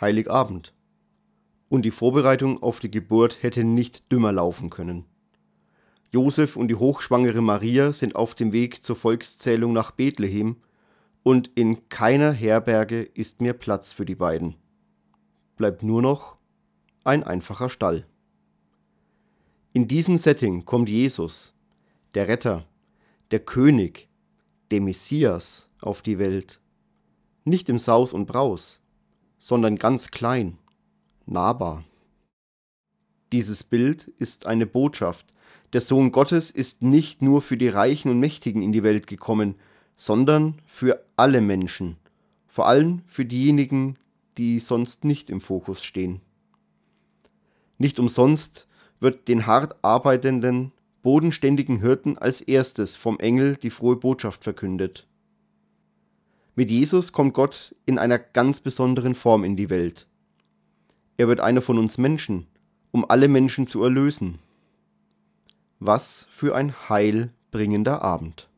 Heiligabend. Und die Vorbereitung auf die Geburt hätte nicht dümmer laufen können. Josef und die hochschwangere Maria sind auf dem Weg zur Volkszählung nach Bethlehem und in keiner Herberge ist mehr Platz für die beiden. Bleibt nur noch ein einfacher Stall. In diesem Setting kommt Jesus, der Retter, der König, der Messias auf die Welt. Nicht im Saus und Braus, sondern ganz klein, nahbar. Dieses Bild ist eine Botschaft. Der Sohn Gottes ist nicht nur für die Reichen und Mächtigen in die Welt gekommen, sondern für alle Menschen, vor allem für diejenigen, die sonst nicht im Fokus stehen. Nicht umsonst wird den hart arbeitenden, bodenständigen Hirten als erstes vom Engel die frohe Botschaft verkündet. Mit Jesus kommt Gott in einer ganz besonderen Form in die Welt. Er wird einer von uns Menschen, um alle Menschen zu erlösen. Was für ein heilbringender Abend.